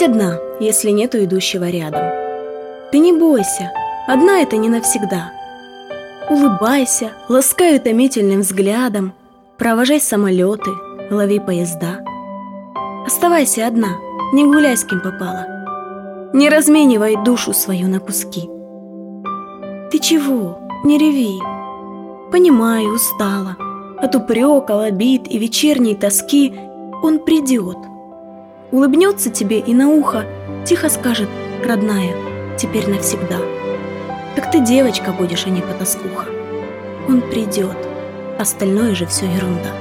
Будь одна, если нету идущего рядом. Ты не бойся, одна это не навсегда. Улыбайся, ласкай томительным взглядом, провожай самолеты, лови поезда. Оставайся одна, не гуляй с кем попало. Не разменивай душу свою на куски. Ты чего? Не реви. Понимаю, устала. От упрека, обид и вечерней тоски он придет. Улыбнется тебе и на ухо тихо скажет, родная, теперь навсегда. Так ты девочка будешь, а не потаскуха. Он придет, остальное же все ерунда.